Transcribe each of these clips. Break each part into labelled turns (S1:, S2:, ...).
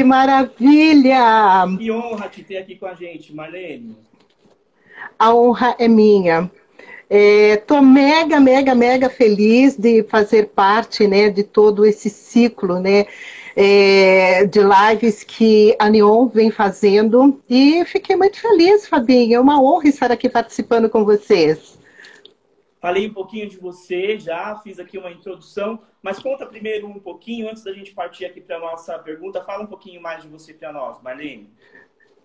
S1: que maravilha!
S2: Que honra te ter aqui com a gente, Marlene.
S1: A honra é minha. Estou é, mega, mega, mega feliz de fazer parte né, de todo esse ciclo né, é, de lives que a Neon vem fazendo. E fiquei muito feliz, Fabinho. É uma honra estar aqui participando com vocês.
S2: Falei um pouquinho de você já, fiz aqui uma introdução, mas conta primeiro um pouquinho, antes da gente partir aqui para a nossa pergunta, fala um pouquinho mais de você para nós, Marlene.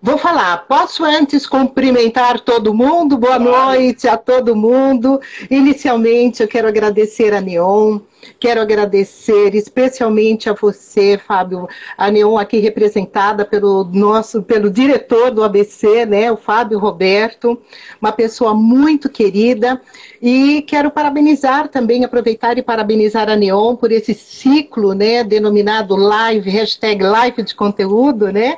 S1: Vou falar, posso antes cumprimentar todo mundo? Boa noite a todo mundo. Inicialmente, eu quero agradecer a Neon, quero agradecer especialmente a você, Fábio, a Neon aqui representada pelo nosso, pelo diretor do ABC, né, o Fábio Roberto, uma pessoa muito querida. E quero parabenizar também, aproveitar e parabenizar a Neon por esse ciclo, né, denominado live, hashtag live de conteúdo, né,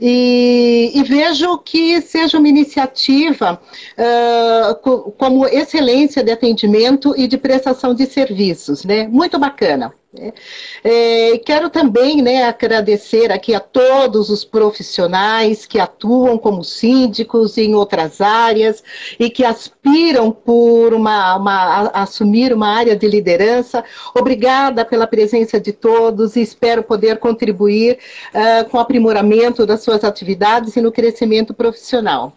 S1: e, e vejo que seja uma iniciativa uh, como excelência de atendimento e de prestação de serviços, né, muito bacana. É, quero também né, agradecer aqui a todos os profissionais que atuam como síndicos em outras áreas e que aspiram por uma, uma, assumir uma área de liderança. Obrigada pela presença de todos e espero poder contribuir uh, com o aprimoramento das suas atividades e no crescimento profissional.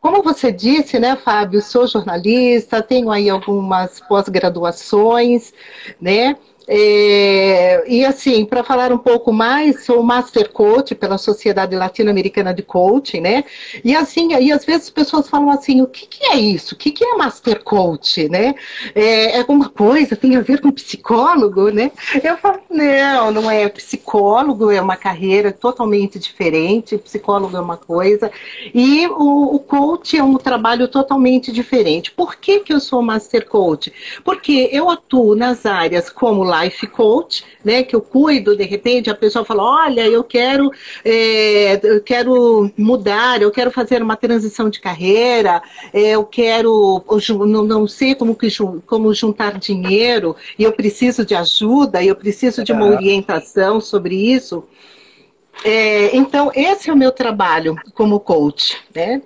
S1: Como você disse, né, Fábio, sou jornalista, tenho aí algumas pós-graduações, né? É, e assim, para falar um pouco mais, sou Master Coach pela Sociedade Latino-Americana de Coaching, né? E assim, aí às vezes as pessoas falam assim, o que, que é isso? O que, que é Master Coach, né? É, é alguma coisa, tem a ver com psicólogo, né? Eu falo, não, não é psicólogo, é uma carreira totalmente diferente, psicólogo é uma coisa, e o, o coach é um trabalho totalmente diferente. Por que, que eu sou Master Coach? Porque eu atuo nas áreas como life coach, né? Que eu cuido, de repente, a pessoa fala, olha, eu quero, é, eu quero mudar, eu quero fazer uma transição de carreira, é, eu quero, eu não, não sei como, que, como juntar dinheiro, e eu preciso de ajuda, eu preciso de uma orientação sobre isso. É, então, esse é o meu trabalho como coach. Né?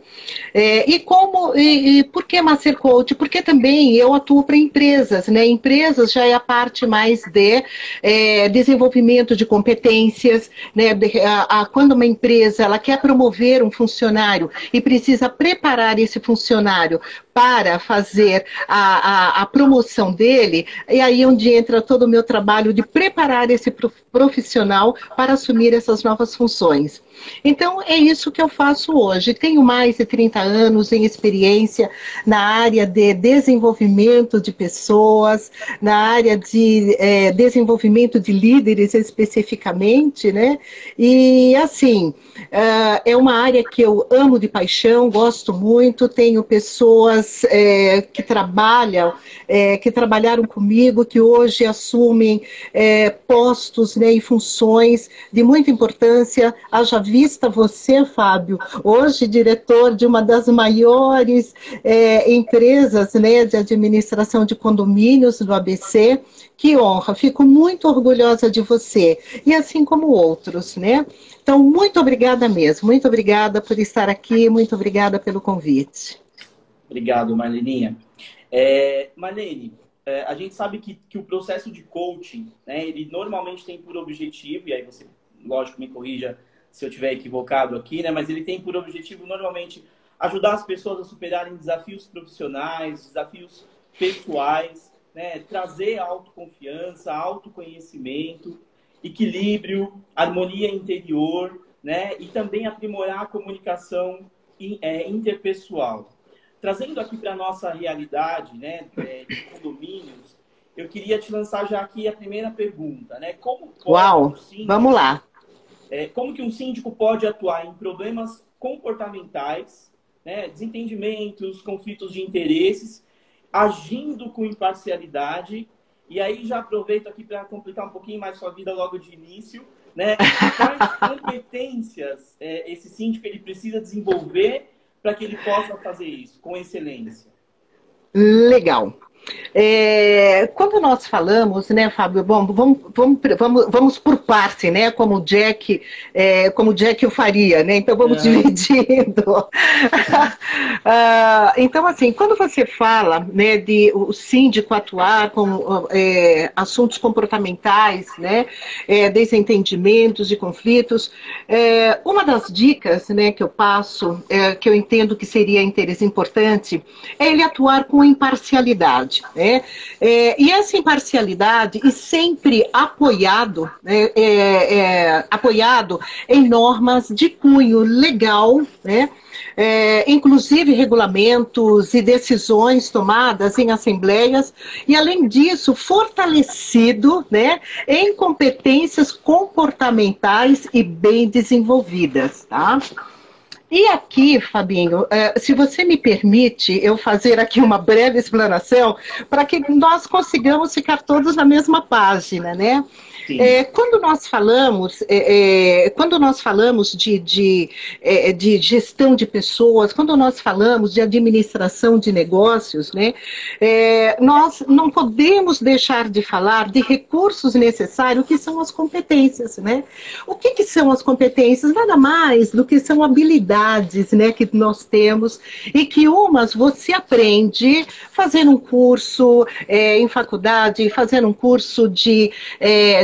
S1: É, e como e, e por que Master Coach? Porque também eu atuo para empresas. Né? Empresas já é a parte mais de é, desenvolvimento de competências. Né? A, a, quando uma empresa ela quer promover um funcionário e precisa preparar esse funcionário para fazer a, a, a promoção dele, e aí é onde entra todo o meu trabalho de preparar esse profissional para assumir essas novas funções. Então, é isso que eu faço hoje. Tenho mais de 30 anos em experiência na área de desenvolvimento de pessoas, na área de é, desenvolvimento de líderes especificamente, né? E, assim, uh, é uma área que eu amo de paixão, gosto muito, tenho pessoas é, que trabalham, é, que trabalharam comigo, que hoje assumem é, postos né, e funções de muita importância, haja vista você, Fábio, hoje diretor de uma das maiores é, empresas né, de administração de condomínios do ABC. Que honra, fico muito orgulhosa de você, e assim como outros, né? Então, muito obrigada mesmo, muito obrigada por estar aqui, muito obrigada pelo convite.
S2: Obrigado, Marleninha. É, Marlene, é, a gente sabe que, que o processo de coaching, né, ele normalmente tem por objetivo, e aí você, lógico, me corrija se eu estiver equivocado aqui, né? Mas ele tem por objetivo normalmente ajudar as pessoas a superarem desafios profissionais, desafios pessoais, né? Trazer autoconfiança, autoconhecimento, equilíbrio, harmonia interior, né? E também aprimorar a comunicação é, interpessoal. Trazendo aqui para a nossa realidade, né, é, de condomínios, eu queria te lançar já aqui a primeira pergunta, né? Como
S1: Uau, vamos lá.
S2: É, como que um síndico pode atuar em problemas comportamentais, né, desentendimentos, conflitos de interesses, agindo com imparcialidade. E aí já aproveito aqui para complicar um pouquinho mais sua vida logo de início. Né? Quais competências é, esse síndico ele precisa desenvolver para que ele possa fazer isso com excelência?
S1: Legal. É, quando nós falamos, né, Fábio, bom, vamos, vamos, vamos, vamos por parte, né, como o Jack, é, como o Jack eu faria, né, então vamos é. dividindo. ah, então, assim, quando você fala, né, de o síndico atuar com é, assuntos comportamentais, né, é, desentendimentos e conflitos, é, uma das dicas, né, que eu passo, que eu entendo que seria interesse importante, é ele atuar com imparcialidade. Né? É, e essa imparcialidade, e sempre apoiado, né, é, é, apoiado em normas de cunho legal, né? É, inclusive regulamentos e decisões tomadas em assembleias, e além disso, fortalecido né, em competências comportamentais e bem desenvolvidas. Tá? E aqui, Fabinho, é, se você me permite eu fazer aqui uma breve explanação para que nós consigamos ficar todos na mesma página, né? É, quando nós falamos, é, é, quando nós falamos de, de, é, de, gestão de pessoas, quando nós falamos de administração de negócios, né, é, nós não podemos deixar de falar de recursos necessários, que são as competências. Né? O que, que são as competências? Nada mais do que são habilidades né, que nós temos e que umas você aprende fazendo um curso é, em faculdade, fazendo um curso de,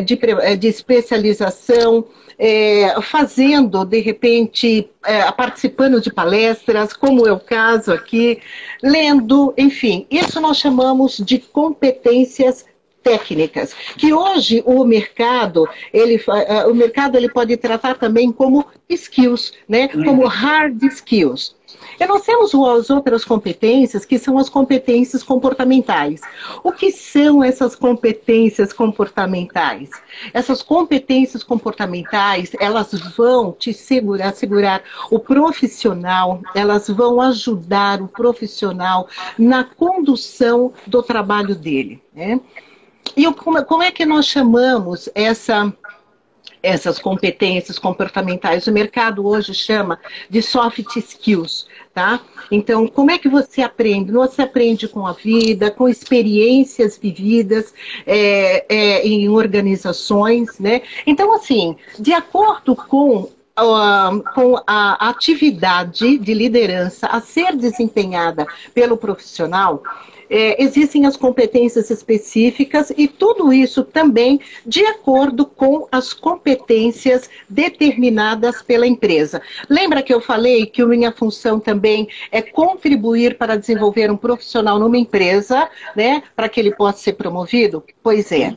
S1: de de, eh, de especialização, é, fazendo, de repente, é, participando de palestras, como é o caso aqui, lendo, enfim, isso nós chamamos de competências técnicas, que hoje o mercado, ele, o mercado ele pode tratar também como skills, né? como hard skills. E nós temos as outras competências, que são as competências comportamentais. O que são essas competências comportamentais? Essas competências comportamentais, elas vão te segurar, segurar o profissional, elas vão ajudar o profissional na condução do trabalho dele. Né? E como é que nós chamamos essa essas competências comportamentais. O mercado hoje chama de soft skills, tá? Então, como é que você aprende? Você aprende com a vida, com experiências vividas é, é, em organizações, né? Então, assim, de acordo com com a atividade de liderança a ser desempenhada pelo profissional, é, existem as competências específicas e tudo isso também de acordo com as competências determinadas pela empresa. Lembra que eu falei que minha função também é contribuir para desenvolver um profissional numa empresa, né, para que ele possa ser promovido? Pois é.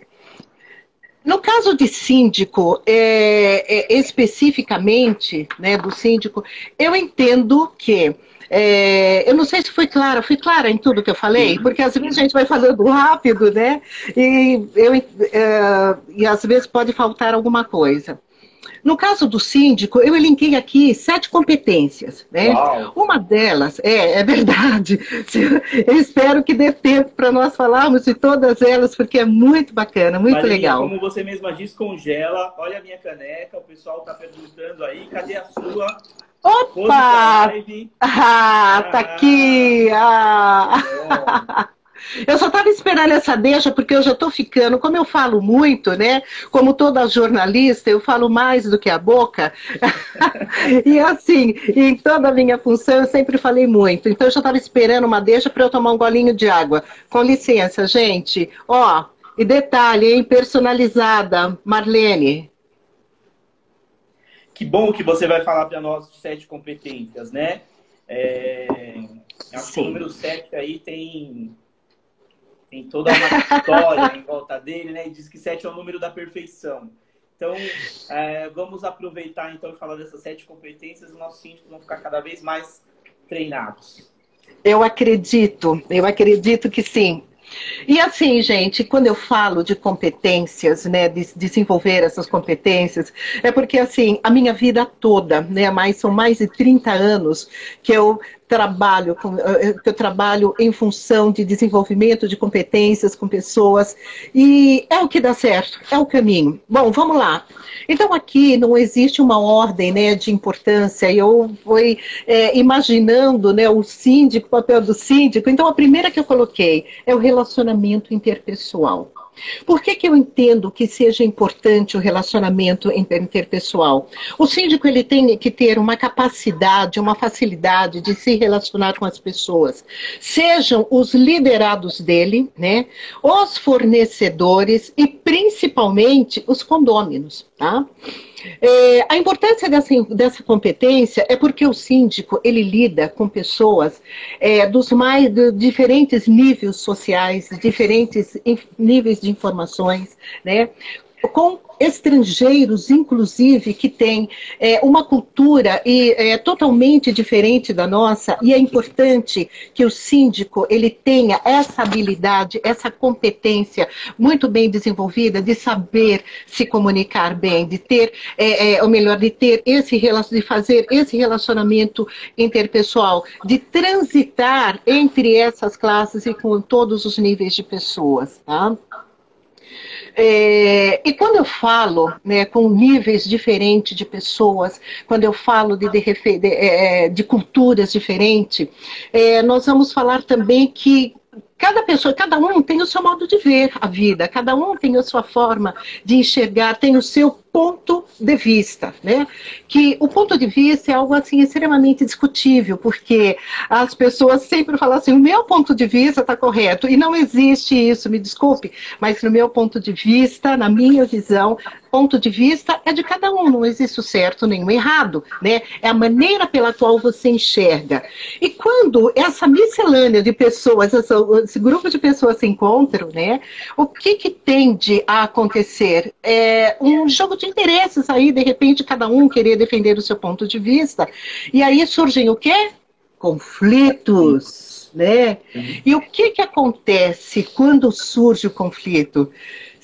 S1: No caso de síndico, é, é, especificamente, né, do síndico, eu entendo que é, eu não sei se fui clara, fui clara em tudo que eu falei, porque às vezes a gente vai falando rápido, né? E, eu, é, e às vezes pode faltar alguma coisa. No caso do síndico, eu elenquei aqui sete competências. Né? Uma delas, é, é verdade. Eu espero que dê tempo para nós falarmos de todas elas, porque é muito bacana, muito legal.
S2: Como você mesma diz, congela. Olha a minha caneca, o pessoal está perguntando aí, cadê a sua?
S1: Opa! Ah, tá aqui! Ah. Eu só estava esperando essa deixa porque eu já estou ficando, como eu falo muito, né? Como toda jornalista, eu falo mais do que a boca. e assim, em toda a minha função eu sempre falei muito. Então eu já estava esperando uma deixa para eu tomar um golinho de água. Com licença, gente. Ó, e detalhe, hein? Personalizada, Marlene.
S2: Que bom que você vai falar para nós de sete competências, né? É, acho que o número sete aí tem, tem toda uma história em volta dele, né? E diz que sete é o número da perfeição. Então, é, vamos aproveitar então e falar dessas sete competências. Os nossos síndicos vão ficar cada vez mais treinados.
S1: Eu acredito, eu acredito que sim. E assim, gente, quando eu falo de competências, né, de desenvolver essas competências, é porque assim, a minha vida toda, né, mais são mais de 30 anos que eu trabalho, com, eh, que eu trabalho em função de desenvolvimento de competências com pessoas e é o que dá certo, é o caminho. Bom, vamos lá. Então aqui não existe uma ordem, né, de importância. Eu fui é, imaginando, né, o síndico, o papel do síndico. Então a primeira que eu coloquei é o relacionamento interpessoal. Por que, que eu entendo que seja importante o relacionamento interpessoal? O síndico ele tem que ter uma capacidade, uma facilidade de se relacionar com as pessoas, sejam os liderados dele, né, os fornecedores e principalmente os condôminos, tá? É, a importância dessa, dessa competência é porque o síndico ele lida com pessoas é, dos mais de diferentes níveis sociais, diferentes níveis de informações, né? com estrangeiros, inclusive, que têm é, uma cultura e, é, totalmente diferente da nossa, e é importante que o síndico ele tenha essa habilidade, essa competência muito bem desenvolvida de saber se comunicar bem, de ter, é, é ou melhor, de ter esse de fazer esse relacionamento interpessoal, de transitar entre essas classes e com todos os níveis de pessoas, tá? É, e quando eu falo né, com níveis diferentes de pessoas, quando eu falo de, de, de, é, de culturas diferentes, é, nós vamos falar também que cada pessoa, cada um tem o seu modo de ver a vida, cada um tem a sua forma de enxergar, tem o seu ponto de vista, né? Que o ponto de vista é algo assim extremamente discutível, porque as pessoas sempre falam assim: o meu ponto de vista está correto e não existe isso. Me desculpe, mas no meu ponto de vista, na minha visão, ponto de vista é de cada um, não existe o certo nem o errado, né? É a maneira pela qual você enxerga. E quando essa miscelânea de pessoas, esse grupo de pessoas se encontram, né? O que que tende a acontecer? É um jogo de interesses aí, de repente, cada um querer defender o seu ponto de vista. E aí surgem o quê? Conflitos, né? E o que, que acontece quando surge o conflito?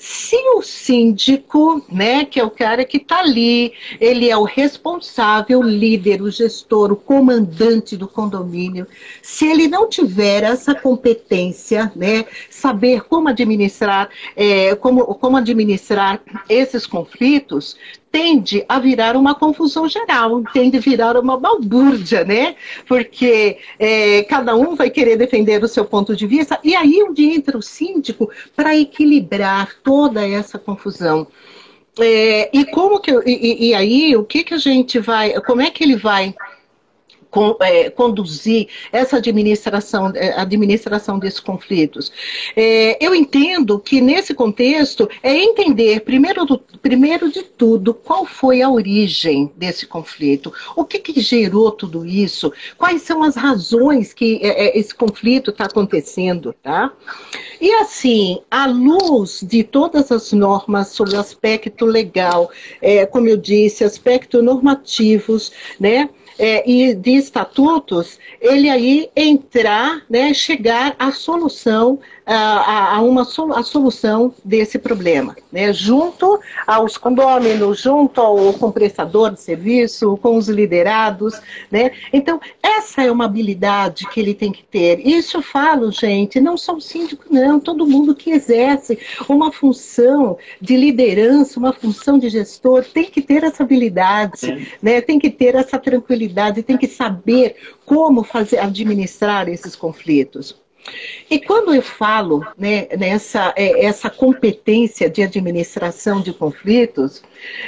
S1: Se o síndico, né, que é o cara que está ali, ele é o responsável, o líder, o gestor, o comandante do condomínio, se ele não tiver essa competência, né, saber como administrar, é, como, como administrar esses conflitos, tende a virar uma confusão geral, tende a virar uma balbúrdia, né? Porque é, cada um vai querer defender o seu ponto de vista, e aí onde entra o síndico para equilibrar toda essa confusão. É, e como que e, e, aí o que que a gente vai, como é que ele vai com, é, conduzir essa administração, é, administração desses conflitos. É, eu entendo que nesse contexto é entender, primeiro, do, primeiro de tudo, qual foi a origem desse conflito, o que, que gerou tudo isso, quais são as razões que é, é esse conflito está acontecendo, tá? E assim, à luz de todas as normas sobre o aspecto legal, é, como eu disse, aspectos normativos, né? É, e de estatutos, ele aí entrar, né, chegar à solução a, a uma a solução desse problema, né? junto aos condôminos, junto ao com prestador de serviço, com os liderados. Né? Então, essa é uma habilidade que ele tem que ter. Isso eu falo, gente, não só o síndico, não, todo mundo que exerce uma função de liderança, uma função de gestor, tem que ter essa habilidade, né? tem que ter essa tranquilidade, tem que saber como fazer administrar esses conflitos. E quando eu falo né, nessa é, essa competência de administração de conflitos,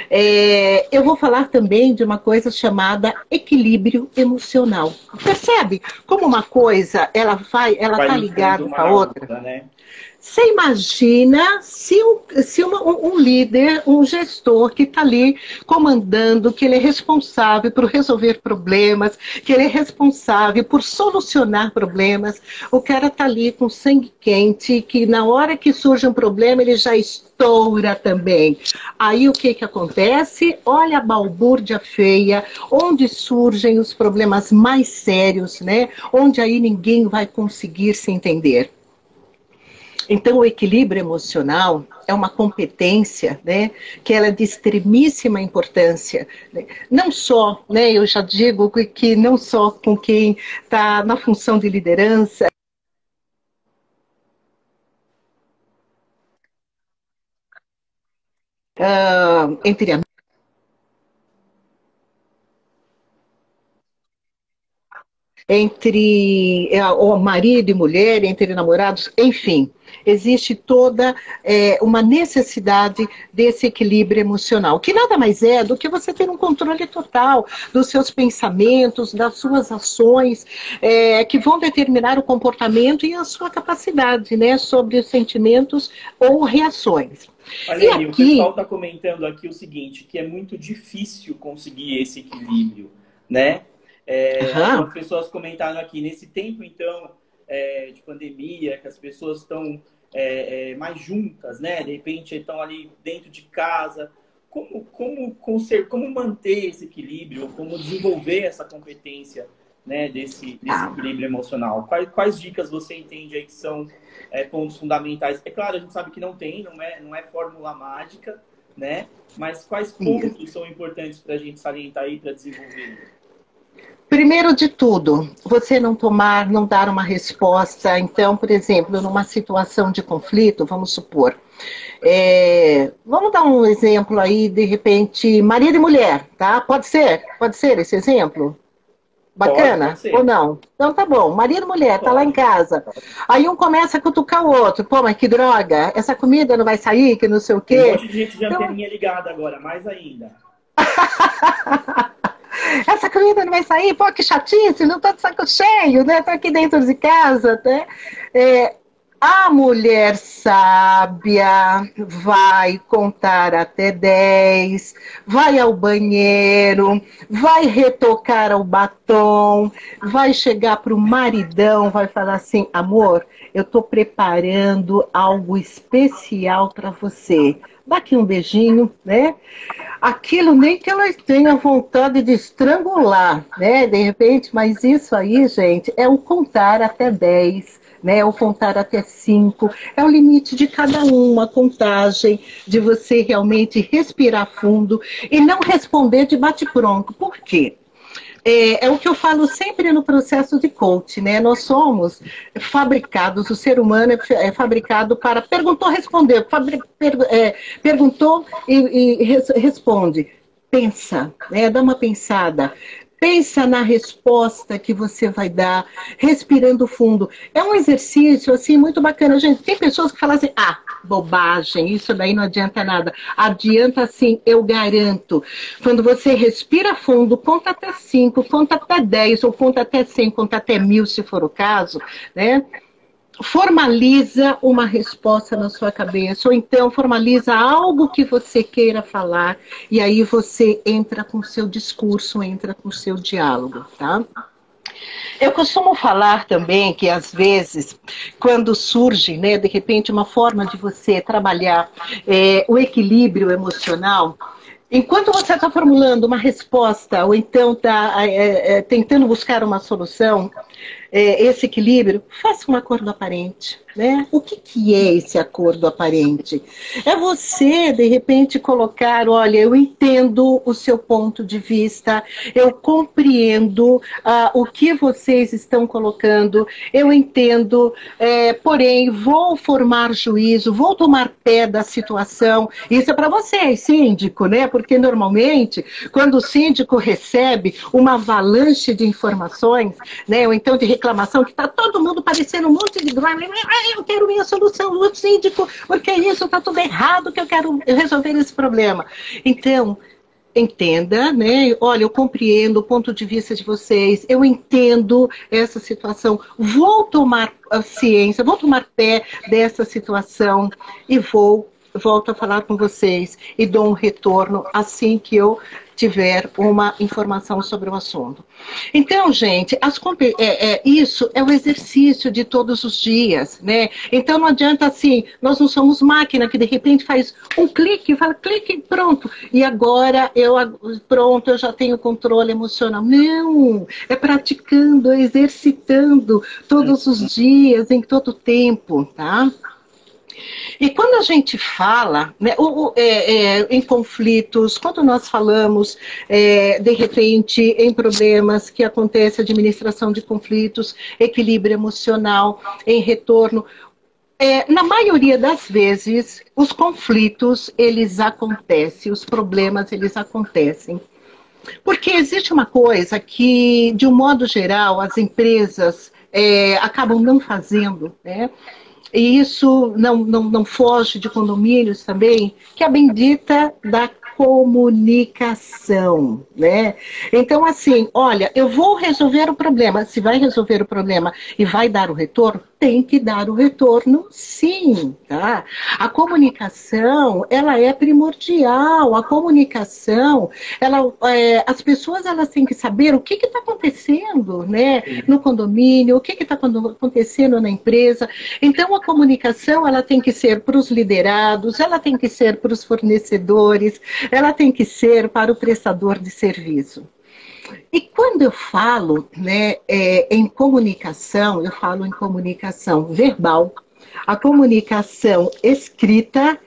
S1: é, eu vou falar também de uma coisa chamada equilíbrio emocional. Percebe como uma coisa ela vai, ela está ligada com a outra? Né? Você imagina se, um, se uma, um, líder, um gestor que está ali comandando, que ele é responsável por resolver problemas, que ele é responsável por solucionar problemas, o cara está ali com sangue quente, que na hora que surge um problema ele já estoura também. Aí o que, que acontece? Olha a balbúrdia feia, onde surgem os problemas mais sérios, né? Onde aí ninguém vai conseguir se entender. Então, o equilíbrio emocional é uma competência, né, que ela é de extremíssima importância. Né? Não só, né, eu já digo que não só com quem está na função de liderança, uh, entre entre é, o marido e mulher, entre namorados, enfim, existe toda é, uma necessidade desse equilíbrio emocional, que nada mais é do que você ter um controle total dos seus pensamentos, das suas ações, é, que vão determinar o comportamento e a sua capacidade, né, sobre os sentimentos ou reações.
S2: Olha aí, aqui... o pessoal está comentando aqui o seguinte, que é muito difícil conseguir esse equilíbrio, né? É, uhum. As pessoas comentaram aqui, nesse tempo, então, é, de pandemia, que as pessoas estão é, é, mais juntas, né? De repente estão ali dentro de casa. Como, como, como manter esse equilíbrio? Como desenvolver essa competência né, desse, desse equilíbrio emocional? Quais, quais, dicas você entende aí que são é, pontos fundamentais? É claro, a gente sabe que não tem, não é, não é fórmula mágica, né? Mas quais pontos são importantes para a gente salientar aí para desenvolver?
S1: Primeiro de tudo, você não tomar, não dar uma resposta. Então, por exemplo, numa situação de conflito, vamos supor, é, vamos dar um exemplo aí, de repente, marido e mulher, tá? Pode ser? Pode ser esse exemplo? Bacana? Pode, pode Ou não? Então tá bom. Marido e mulher, pode. tá lá em casa. Aí um começa a cutucar o outro. Pô, mas que droga. Essa comida não vai sair, que não sei o quê.
S2: Tem um monte de gente de então... anteninha ligada agora, mais ainda.
S1: essa comida não vai sair, pô, que chatice, não tô de saco cheio, né? Tô aqui dentro de casa, né? É, a mulher sábia vai contar até 10, vai ao banheiro, vai retocar o batom, vai chegar para o maridão, vai falar assim: amor, eu estou preparando algo especial para você. Dá aqui um beijinho, né? Aquilo nem que elas tenham vontade de estrangular, né? De repente, mas isso aí, gente, é o contar até 10 né? O contar até cinco, é o limite de cada um, a contagem, de você realmente respirar fundo e não responder de bate-pronto. Por quê? É, é, o que eu falo sempre no processo de coach, né? Nós somos fabricados, o ser humano é, é fabricado para perguntou, respondeu, fabri, per, é, perguntou e, e res, responde. Pensa, né? dá uma pensada. Pensa na resposta que você vai dar, respirando fundo. É um exercício assim muito bacana, gente. Tem pessoas que falam assim: "Ah, bobagem, isso daí não adianta nada". Adianta sim, eu garanto. Quando você respira fundo, conta até 5, conta até 10 ou conta até 100, conta até mil, se for o caso, né? Formaliza uma resposta na sua cabeça, ou então formaliza algo que você queira falar, e aí você entra com seu discurso, entra com seu diálogo, tá? Eu costumo falar também que às vezes, quando surge, né, de repente, uma forma de você trabalhar é, o equilíbrio emocional, Enquanto você está formulando uma resposta, ou então está é, é, tentando buscar uma solução, é, esse equilíbrio, faça um acordo aparente. Né? O que, que é esse acordo aparente? É você, de repente, colocar: olha, eu entendo o seu ponto de vista, eu compreendo uh, o que vocês estão colocando, eu entendo, é, porém, vou formar juízo, vou tomar pé da situação. Isso é para vocês, síndico, né? Porque normalmente, quando o síndico recebe uma avalanche de informações, né? Ou então de reclamação, que está todo mundo parecendo um monte de drama eu quero minha solução, o síndico, porque isso está tudo errado, que eu quero resolver esse problema. Então, entenda, né? Olha, eu compreendo o ponto de vista de vocês, eu entendo essa situação, vou tomar a ciência, vou tomar pé dessa situação e vou volto a falar com vocês e dou um retorno assim que eu tiver uma informação sobre o assunto. Então, gente, é, é, isso é o exercício de todos os dias, né? Então não adianta assim, nós não somos máquina que de repente faz um clique, fala clique, pronto, e agora eu pronto, eu já tenho controle emocional. Não, é praticando, é exercitando todos os dias, em todo tempo, tá? E quando a gente fala né, o, o, é, é, em conflitos, quando nós falamos, é, de repente, em problemas que acontece administração de conflitos, equilíbrio emocional, em retorno, é, na maioria das vezes, os conflitos, eles acontecem, os problemas, eles acontecem. Porque existe uma coisa que, de um modo geral, as empresas é, acabam não fazendo, né? E isso não, não, não foge de condomínios também, que é a bendita da comunicação, né? Então, assim, olha, eu vou resolver o problema. Se vai resolver o problema e vai dar o retorno, tem que dar o retorno, sim, tá? A comunicação, ela é primordial. A comunicação, ela, é, as pessoas elas têm que saber o que está acontecendo, né? No condomínio, o que está acontecendo na empresa. Então, a comunicação, ela tem que ser para os liderados, ela tem que ser para os fornecedores, ela tem que ser para o prestador de serviço. E quando eu falo né, é, em comunicação, eu falo em comunicação verbal, a comunicação escrita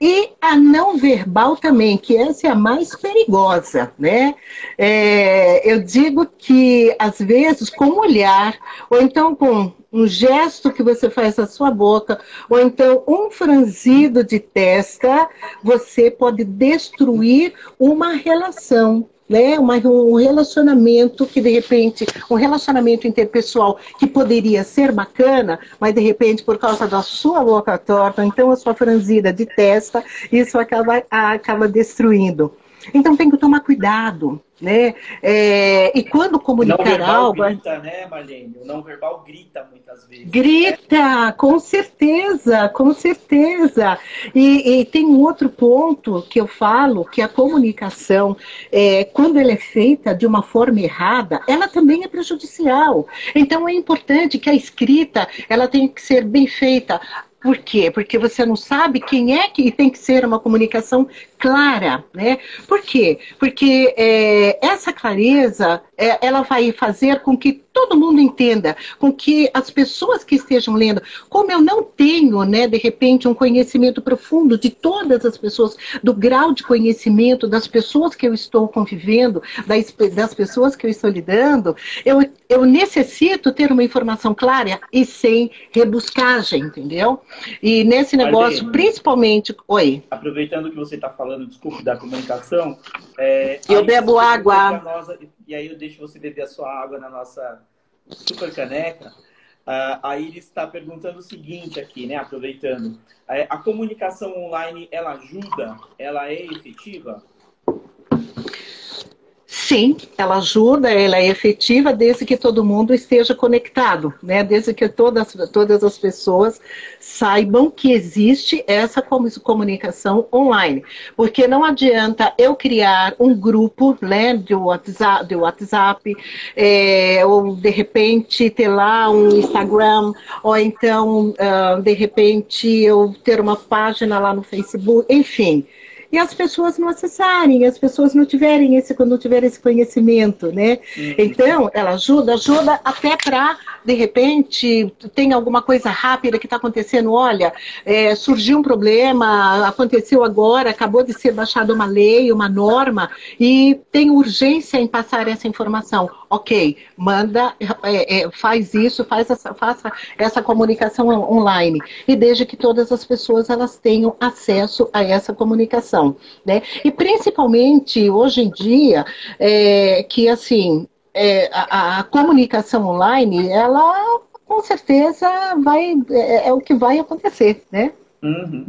S1: e a não verbal também, que essa é a mais perigosa, né? É, eu digo que, às vezes, com o olhar, ou então com um gesto que você faz na sua boca, ou então um franzido de testa, você pode destruir uma relação né? Um relacionamento que de repente, um relacionamento interpessoal que poderia ser bacana, mas de repente por causa da sua boca torta, então a sua franzida de testa, isso acaba, acaba destruindo. Então tem que tomar cuidado, né? É, e quando comunicar não verbal algo.
S2: grita, né, Marlene? O não verbal grita muitas vezes.
S1: Grita, né? com certeza, com certeza. E, e, tem um outro ponto que eu falo, que a comunicação, é, quando ela é feita de uma forma errada, ela também é prejudicial. Então é importante que a escrita ela tenha que ser bem feita. Por quê? Porque você não sabe quem é que tem que ser uma comunicação clara, né? Por quê? Porque é, essa clareza, é, ela vai fazer com que todo mundo entenda, com que as pessoas que estejam lendo, como eu não tenho, né, de repente, um conhecimento profundo de todas as pessoas, do grau de conhecimento das pessoas que eu estou convivendo, das, das pessoas que eu estou lidando, eu, eu necessito ter uma informação clara e sem rebuscagem, entendeu? E nesse negócio, principalmente. Oi.
S2: Aproveitando que você está falando, desculpe, da comunicação. É,
S1: eu bebo água.
S2: Nossa, e aí eu deixo você beber a sua água na nossa super caneca. Uh, a Iris está perguntando o seguinte aqui, né? Aproveitando. A comunicação online, ela ajuda? Ela é efetiva?
S1: Sim, ela ajuda, ela é efetiva desde que todo mundo esteja conectado, né? Desde que todas, todas as pessoas saibam que existe essa comunicação online. Porque não adianta eu criar um grupo né, de WhatsApp, de WhatsApp é, ou de repente ter lá um Instagram, ou então, uh, de repente, eu ter uma página lá no Facebook, enfim e as pessoas não acessarem, as pessoas não tiverem esse, não tiverem esse conhecimento, né? Uhum. Então, ela ajuda, ajuda até para, de repente, tem alguma coisa rápida que está acontecendo, olha, é, surgiu um problema, aconteceu agora, acabou de ser baixada uma lei, uma norma, e tem urgência em passar essa informação. Ok, manda, é, é, faz isso, faz essa, faça essa comunicação online. E desde que todas as pessoas elas tenham acesso a essa comunicação né? E principalmente hoje em dia, é, que assim, é, a, a, comunicação online, ela com certeza vai, é, é o que vai acontecer, né?
S2: Uhum.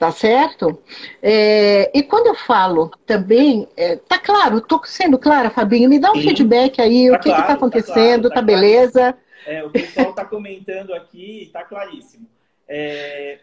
S1: Tá certo? É, e quando eu falo também, é, tá claro, tô sendo clara, Fabinho, me dá um Sim. feedback aí, tá o que claro, está acontecendo, tá, claro, tá, tá beleza?
S2: É, o pessoal está comentando aqui, está claríssimo. É,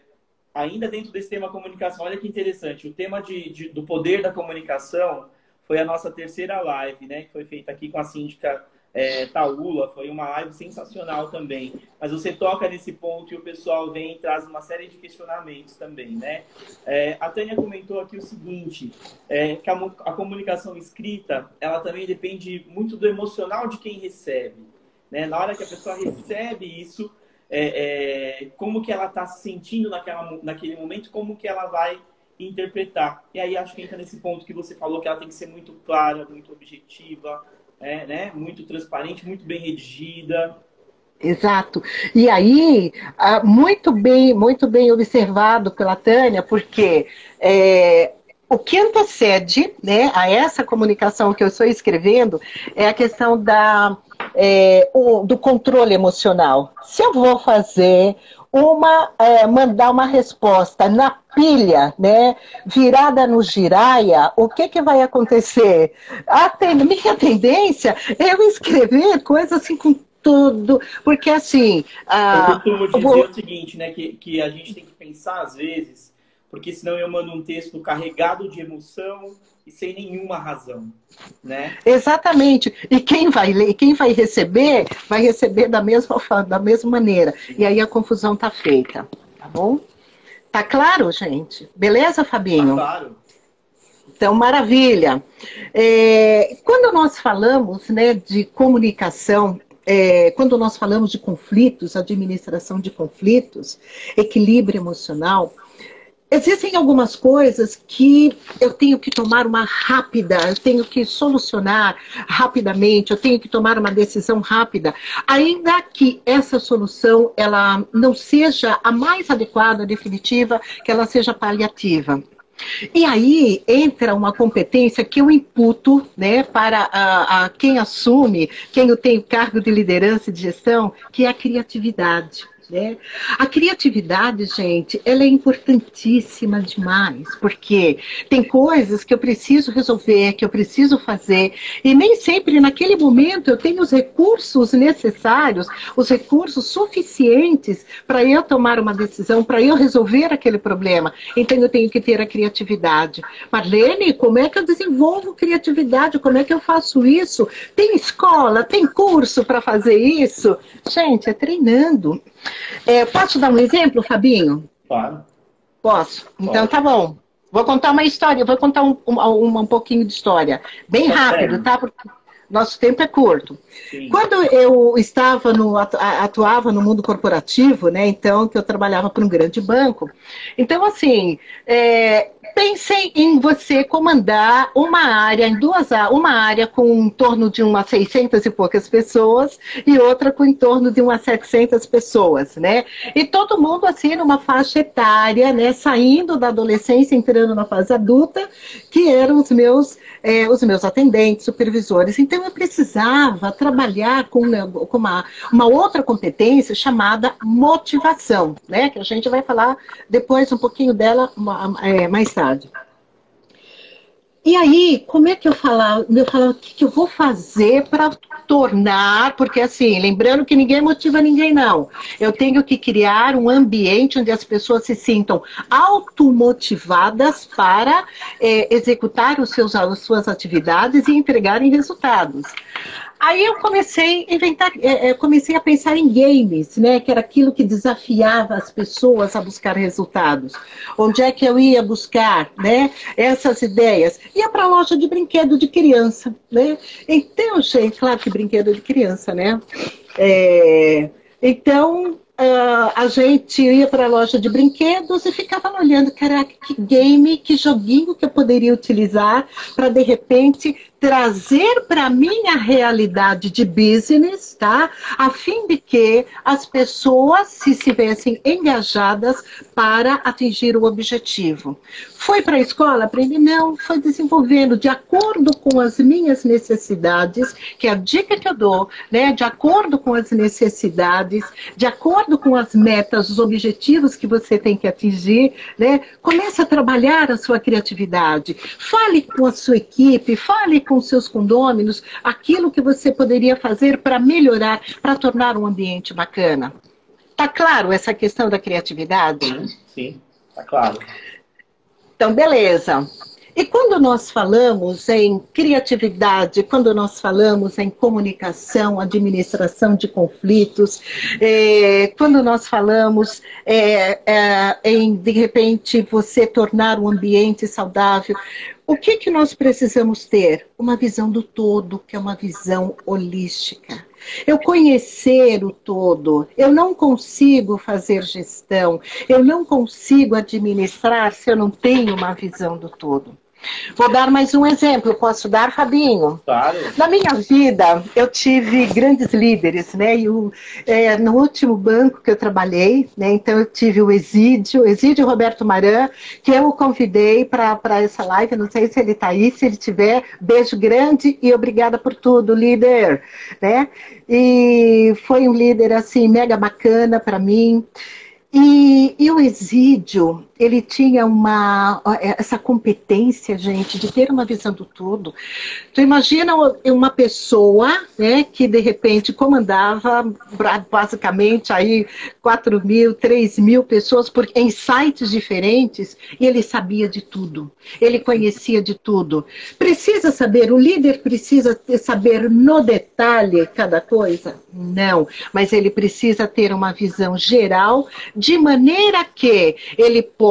S2: ainda dentro desse tema comunicação, olha que interessante, o tema de, de, do poder da comunicação foi a nossa terceira live, né? Que foi feita aqui com a síndica é, Taula, foi uma live sensacional também. Mas você toca nesse ponto e o pessoal vem e traz uma série de questionamentos também, né? É, a Tânia comentou aqui o seguinte, é, que a, a comunicação escrita, ela também depende muito do emocional de quem recebe. Né? Na hora que a pessoa recebe isso, é, é, como que ela está se sentindo naquela, naquele momento, como que ela vai interpretar. E aí acho que entra nesse ponto que você falou, que ela tem que ser muito clara, muito objetiva, é, né? muito transparente, muito bem redigida.
S1: Exato. E aí, ah, muito bem, muito bem observado pela Tânia, porque é, o que antecede né, a essa comunicação que eu estou escrevendo é a questão da, é, o, do controle emocional. Se eu vou fazer uma é, mandar uma resposta na pilha, né, virada no giraia, o que que vai acontecer? A ten, minha tendência é eu escrever coisas assim com tudo, porque assim...
S2: eu costumo dizer vou... o seguinte, né, que, que a gente tem que pensar às vezes, porque senão eu mando um texto carregado de emoção, e sem nenhuma razão, né?
S1: Exatamente. E quem vai ler, quem vai receber, vai receber da mesma da mesma maneira. E aí a confusão tá feita, tá bom? Tá claro, gente? Beleza, Fabinho?
S2: Tá claro.
S1: Então, maravilha. É, quando nós falamos né, de comunicação, é, quando nós falamos de conflitos, administração de conflitos, equilíbrio emocional, Existem algumas coisas que eu tenho que tomar uma rápida, eu tenho que solucionar rapidamente, eu tenho que tomar uma decisão rápida, ainda que essa solução ela não seja a mais adequada, definitiva, que ela seja paliativa. E aí entra uma competência que eu imputo né, para a, a quem assume, quem tem o cargo de liderança e de gestão, que é a criatividade. Né? A criatividade, gente, ela é importantíssima demais, porque tem coisas que eu preciso resolver, que eu preciso fazer, e nem sempre naquele momento eu tenho os recursos necessários, os recursos suficientes para eu tomar uma decisão, para eu resolver aquele problema. Então eu tenho que ter a criatividade. Marlene, como é que eu desenvolvo criatividade? Como é que eu faço isso? Tem escola, tem curso para fazer isso? Gente, é treinando. É, posso dar um exemplo, Fabinho?
S2: Claro.
S1: Posso? Então tá bom. Vou contar uma história, vou contar um, um, um pouquinho de história. Bem rápido, tá? Porque nosso tempo é curto. Sim. Quando eu estava no, atuava no mundo corporativo, né? Então, que eu trabalhava para um grande banco. Então, assim, é, pensem em você comandar uma área, em duas uma área com em torno de umas 600 e poucas pessoas e outra com em torno de umas 700 pessoas, né? E todo mundo assim numa faixa etária, né? Saindo da adolescência, entrando na fase adulta, que eram os meus é, os meus atendentes, supervisores. Então eu precisava trabalhar com, com uma, uma outra competência chamada motivação, né? Que a gente vai falar depois um pouquinho dela é, mais tarde. E aí, como é que eu falava? Eu falava, o que, que eu vou fazer para tornar? Porque assim, lembrando que ninguém motiva ninguém, não. Eu tenho que criar um ambiente onde as pessoas se sintam automotivadas para é, executar os seus, as suas atividades e entregarem resultados. Aí eu comecei a inventar, é, é, comecei a pensar em games, né? Que era aquilo que desafiava as pessoas a buscar resultados. Onde é que eu ia buscar, né? Essas ideias. Ia para a loja de brinquedo de criança, né? Então, gente, claro que brinquedo de criança, né? É, então, Uh, a gente ia para a loja de brinquedos e ficava olhando, caraca, que game, que joguinho que eu poderia utilizar para de repente trazer para minha realidade de business, tá? A fim de que as pessoas se estivessem engajadas para atingir o objetivo. Foi para a escola aprender? Não, foi desenvolvendo de acordo com as minhas necessidades, que é a dica que eu dou, né? De acordo com as necessidades, de acordo com as metas, os objetivos que você tem que atingir, né? Comece a trabalhar a sua criatividade. Fale com a sua equipe, fale com seus condôminos aquilo que você poderia fazer para melhorar, para tornar um ambiente bacana. Tá claro essa questão da criatividade?
S2: Sim, sim, tá claro.
S1: Então, beleza. E quando nós falamos em criatividade, quando nós falamos em comunicação, administração de conflitos, é, quando nós falamos é, é, em, de repente, você tornar um ambiente saudável, o que, que nós precisamos ter? Uma visão do todo, que é uma visão holística. eu conhecer o todo. Eu não consigo fazer gestão, eu não consigo administrar se eu não tenho uma visão do todo. Vou dar mais um exemplo, posso dar, Fabinho?
S2: Claro.
S1: Na minha vida, eu tive grandes líderes, né? E o, é, no último banco que eu trabalhei, né? Então eu tive o Exídio, Exídio Roberto Maran, que eu o convidei para essa live, não sei se ele está aí, se ele tiver, beijo grande e obrigada por tudo, líder, né? E foi um líder, assim, mega bacana para mim. E, e, o Exídio, ele tinha uma, essa competência, gente, de ter uma visão do todo. Tu imagina uma pessoa né, que, de repente, comandava basicamente aí 4 mil, 3 mil pessoas por, em sites diferentes e ele sabia de tudo. Ele conhecia de tudo. Precisa saber, o líder precisa saber no detalhe cada coisa? Não, mas ele precisa ter uma visão geral de maneira que ele possa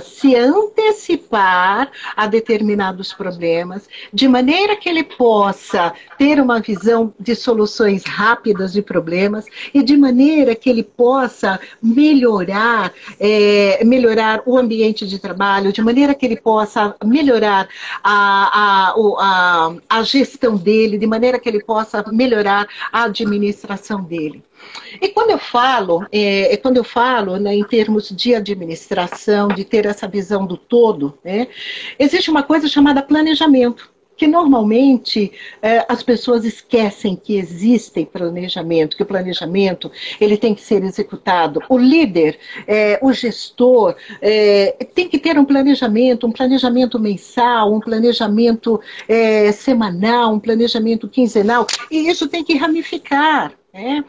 S1: se antecipar a determinados problemas, de maneira que ele possa ter uma visão de soluções rápidas de problemas e de maneira que ele possa melhorar, é, melhorar o ambiente de trabalho, de maneira que ele possa melhorar a, a, a, a gestão dele, de maneira que ele possa melhorar a administração dele. E quando eu falo, é, é, quando eu falo né, em termos de administração, de ter essa visão do todo, né, existe uma coisa chamada planejamento que normalmente é, as pessoas esquecem que existe planejamento, que o planejamento ele tem que ser executado. O líder, é, o gestor, tem que ter um planejamento, um planejamento mensal, um planejamento semanal, um planejamento quinzenal, e isso tem que ramificar. É,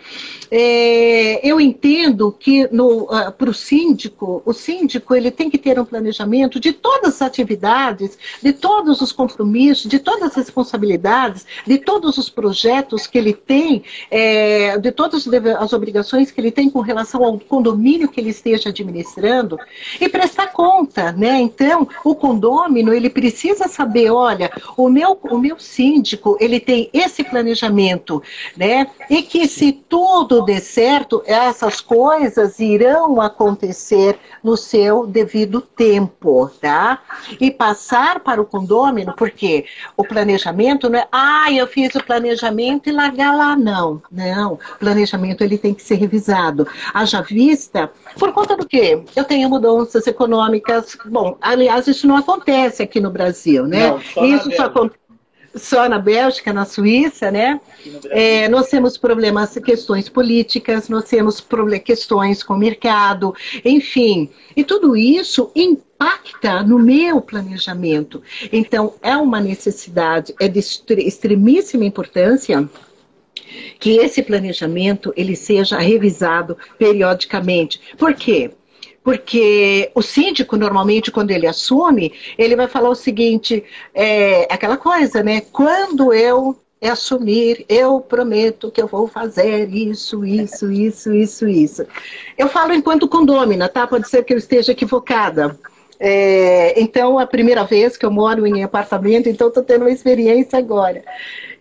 S1: é, eu entendo que uh, ah, para o síndico, o síndico ele tem que ter um planejamento de todas as atividades, de todos os compromissos, de todas as responsabilidades, de todos os projetos que ele tem, é, de todas as obrigações que ele tem com relação ao condomínio que ele esteja administrando e prestar conta, né? Então, o condômino ele precisa saber, olha, o meu, o meu síndico ele tem esse planejamento, né? E que se tudo der certo, essas coisas irão acontecer no seu devido tempo, tá? E passar para o condômino, porque o planejamento não é, ah, eu fiz o planejamento e largar lá, não. Não, o planejamento ele tem que ser revisado. Haja vista, por conta do quê? Eu tenho mudanças econômicas, bom, aliás, isso não acontece aqui no Brasil, né? Não, isso só acontece só na Bélgica, na Suíça, né? É, nós temos problemas, questões políticas, nós temos questões com o mercado, enfim. E tudo isso impacta no meu planejamento. Então, é uma necessidade, é de extremíssima importância que esse planejamento ele seja revisado periodicamente. Por quê? Porque o síndico, normalmente, quando ele assume, ele vai falar o seguinte: é aquela coisa, né? Quando eu assumir, eu prometo que eu vou fazer isso, isso, isso, isso, isso. Eu falo enquanto condômina, tá? Pode ser que eu esteja equivocada. É, então, a primeira vez que eu moro em apartamento, então estou tendo uma experiência agora.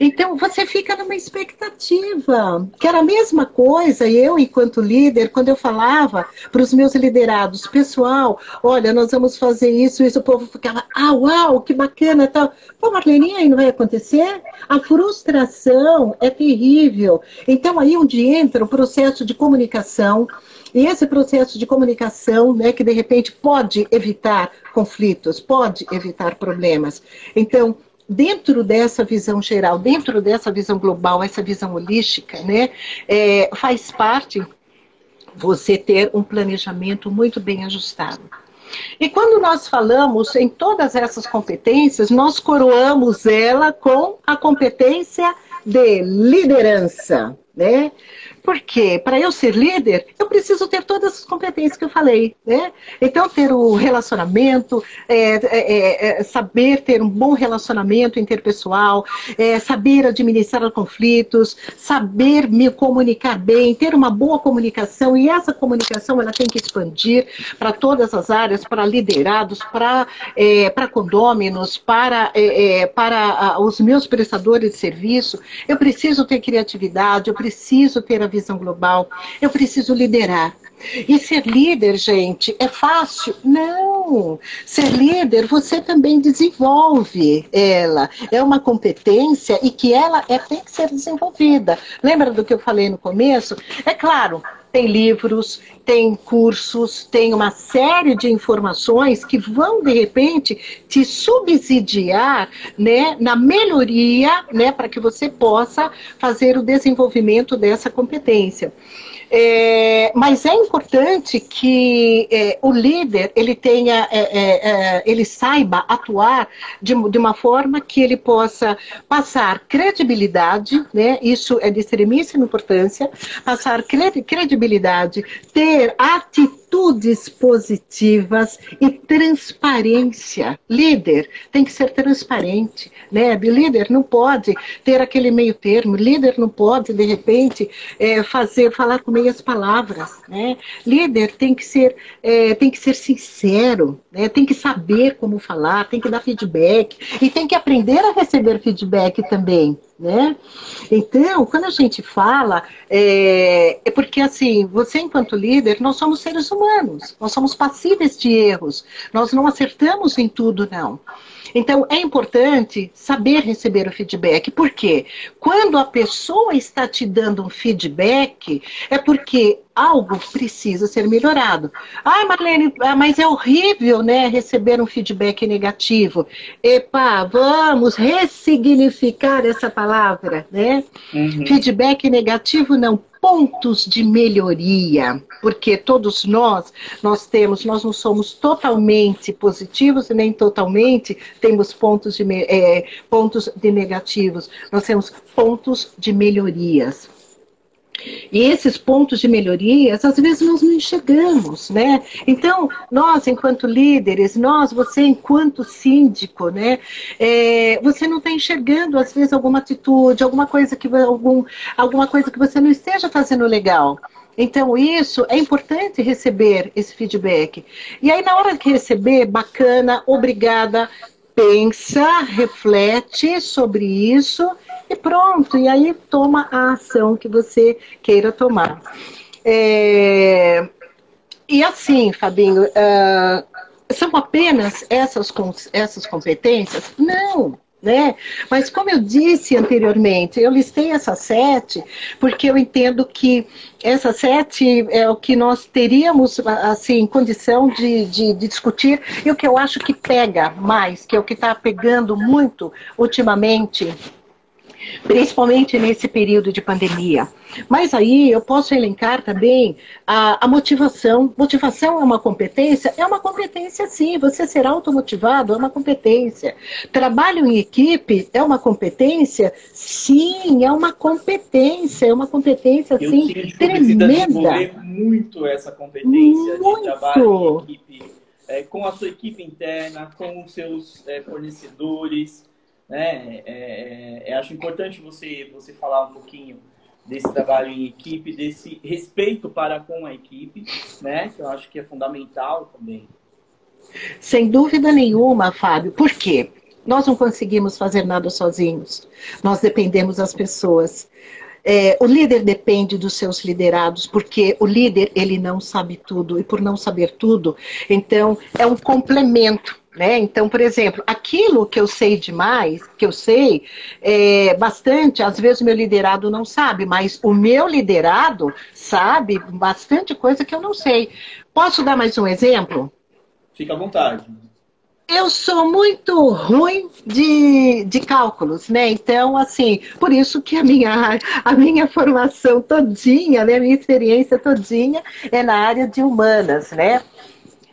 S1: Então, você fica numa expectativa, que era a mesma coisa, eu, enquanto líder, quando eu falava para os meus liderados, pessoal, olha, nós vamos fazer isso, isso, o povo ficava, ah, uau, que bacana, tal. Pô, Marlene, aí não vai acontecer? A frustração é terrível. Então, aí onde entra o processo de comunicação, e esse processo de comunicação, né, que de repente pode evitar conflitos, pode evitar problemas. Então, dentro dessa visão geral, dentro dessa visão global, essa visão holística, né, é, faz parte você ter um planejamento muito bem ajustado. E quando nós falamos em todas essas competências, nós coroamos ela com a competência de liderança, né? Porque para eu ser líder, eu preciso ter todas as competências que eu falei, né? Então, ter o relacionamento, é, é, é, saber ter um bom relacionamento interpessoal, é, saber administrar conflitos, saber me comunicar bem, ter uma boa comunicação e essa comunicação ela tem que expandir para todas as áreas, para liderados, para é, para condôminos, para é, para os meus prestadores de serviço. Eu preciso ter criatividade, eu preciso ter visão global, eu preciso liderar. E ser líder, gente, é fácil? Não. Ser líder, você também desenvolve ela. É uma competência e que ela é, tem que ser desenvolvida. Lembra do que eu falei no começo? É claro, tem livros, tem cursos, tem uma série de informações que vão, de repente, te subsidiar né, na melhoria, né, para que você possa fazer o desenvolvimento dessa competência. É, mas é importante que é, o líder ele tenha, é, é, é ele saiba atuar de, de, uma forma que ele possa passar credibilidade, né? Isso é de extremíssima importância, passar credibilidade, ter atitude atitudes positivas e transparência. Líder tem que ser transparente, né? Líder não pode ter aquele meio termo. Líder não pode de repente é, fazer falar com meias palavras, né? Líder tem que ser é, tem que ser sincero, né? Tem que saber como falar, tem que dar feedback e tem que aprender a receber feedback também né? Então, quando a gente fala, é, é, porque assim, você enquanto líder, nós somos seres humanos, nós somos passíveis de erros, nós não acertamos em tudo, não. Então, é importante saber receber o feedback. Por quê? Quando a pessoa está te dando um feedback, é porque algo precisa ser melhorado. Ah, Marlene, mas é horrível, né, receber um feedback negativo. Epa, vamos ressignificar essa palavra, né? Uhum. Feedback negativo não, pontos de melhoria, porque todos nós, nós temos, nós não somos totalmente positivos e nem totalmente temos pontos de, é, pontos de negativos, nós temos pontos de melhorias. E esses pontos de melhorias, às vezes nós não enxergamos, né? Então, nós, enquanto líderes, nós, você, enquanto síndico, né? É, você não está enxergando, às vezes, alguma atitude, alguma coisa que algum, alguma coisa que você não esteja fazendo legal. Então, isso é importante receber esse feedback. E aí, na hora de receber, bacana, obrigada, pensa, reflete sobre isso e pronto. E aí toma a ação que você queira tomar. É... E assim, Fabinho, uh, são apenas essas, essas competências? Não né? Mas como eu disse anteriormente, eu listei essas sete porque eu entendo que essas sete é o que nós teríamos assim condição de, de, de discutir e o que eu acho que pega mais, que é o que está pegando muito ultimamente principalmente nesse período de pandemia. Mas aí eu posso elencar também a, a, motivação. Motivação é uma competência? É uma competência sim. Você ser automotivado é uma competência. Trabalho em equipe é uma competência? Sim, é uma competência. É uma competência, eu sim, tremenda.
S2: muito essa competência muito. de trabalho em equipe. É, com a sua equipe interna, com os seus é, fornecedores, né? É, é, é, acho importante você, você falar um pouquinho desse trabalho em equipe, desse respeito para com a equipe, né? Que eu acho que é fundamental também.
S1: Sem dúvida nenhuma, Fábio. Por quê? Nós não conseguimos fazer nada sozinhos. Nós dependemos das pessoas. É, o líder depende dos seus liderados, porque o líder ele não sabe tudo e por não saber tudo, então é um complemento. Né? Então, por exemplo, aquilo que eu sei demais, que eu sei é, bastante, às vezes o meu liderado não sabe, mas o meu liderado sabe bastante coisa que eu não sei. Posso dar mais um exemplo?
S2: Fica à vontade.
S1: Eu sou muito ruim de, de cálculos, né? Então, assim, por isso que a minha, a minha formação todinha, né? A minha experiência todinha é na área de humanas, né?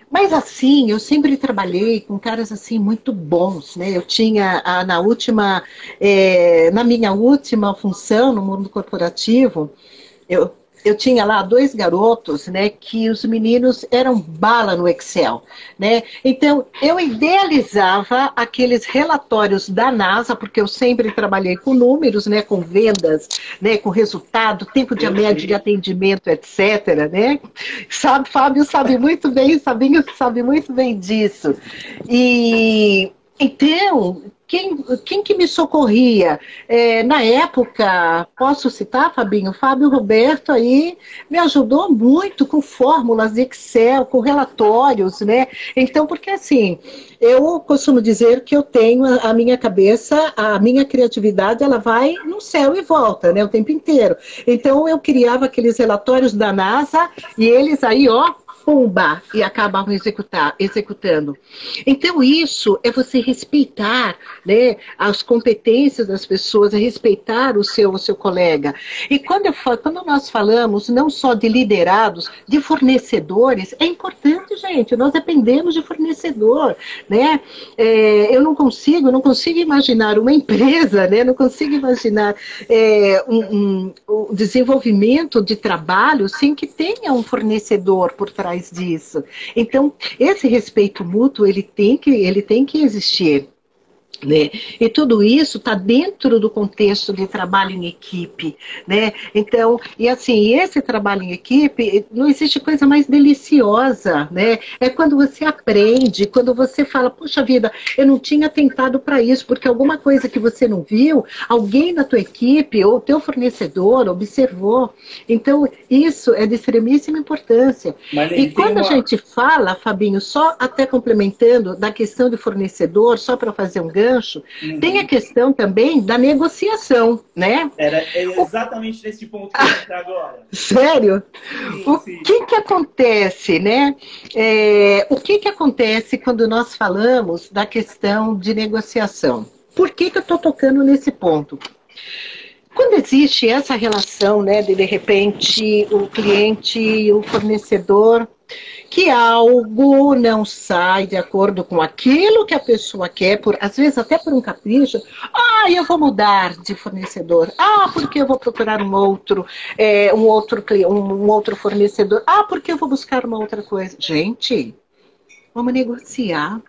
S1: Mas assim, eu sempre trabalhei com caras assim muito bons, né? Eu tinha a, na última, é, na minha última função no mundo corporativo, eu, eu tinha lá dois garotos, né, que os meninos eram bala no Excel, né? Então, eu idealizava aqueles relatórios da NASA, porque eu sempre trabalhei com números, né, com vendas, né, com resultado, tempo de média de atendimento, etc, né? Sabe, Fábio sabe muito bem, Sabinho sabe muito bem disso. E então, quem, quem que me socorria? É, na época, posso citar, Fabinho? Fábio Roberto aí me ajudou muito com fórmulas de Excel, com relatórios, né? Então, porque assim, eu costumo dizer que eu tenho a, minha cabeça, a minha criatividade, ela vai no céu e volta, né? O tempo inteiro. Então, eu criava aqueles relatórios da NASA e eles aí, ó, pumba, e acabavam executar, executando. Então, isso é você respeitar né, as competências das pessoas, é respeitar o seu, o seu colega. E quando, eu, quando nós falamos não só de liderados, de fornecedores, é importante, gente, nós dependemos de fornecedor. Né? É, eu não consigo, não consigo imaginar uma empresa, né, não consigo imaginar é, um, um, desenvolvimento de trabalho sem que tenha um fornecedor por trás disso. Então, esse respeito mútuo, ele tem que, ele tem que existir. Né? E tudo isso está dentro do contexto de trabalho em equipe, né? Então, e assim, esse trabalho em equipe, não existe coisa mais deliciosa, né? É quando você aprende, quando você fala, puxa vida, eu não tinha tentado para isso, porque alguma coisa que você não viu, alguém na tua equipe ou teu fornecedor observou. Então, isso é de extremíssima importância. Mas e quando uma... a gente fala, Fabinho, só até complementando da questão de fornecedor, só para fazer um ganho, gancho. Uhum. Tem a questão também da negociação, né?
S2: Era exatamente nesse ponto que eu entrar agora.
S1: Sério? Sim, o sim. que que acontece, né? É, o que que acontece quando nós falamos da questão de negociação? Por que que eu estou tocando nesse ponto? Quando existe essa relação, né, de de repente o cliente e o fornecedor que algo não sai de acordo com aquilo que a pessoa quer, por, às vezes até por um capricho. Ah, eu vou mudar de fornecedor. Ah, porque eu vou procurar um outro, é, um outro um outro fornecedor. Ah, porque eu vou buscar uma outra coisa. Gente, vamos negociar.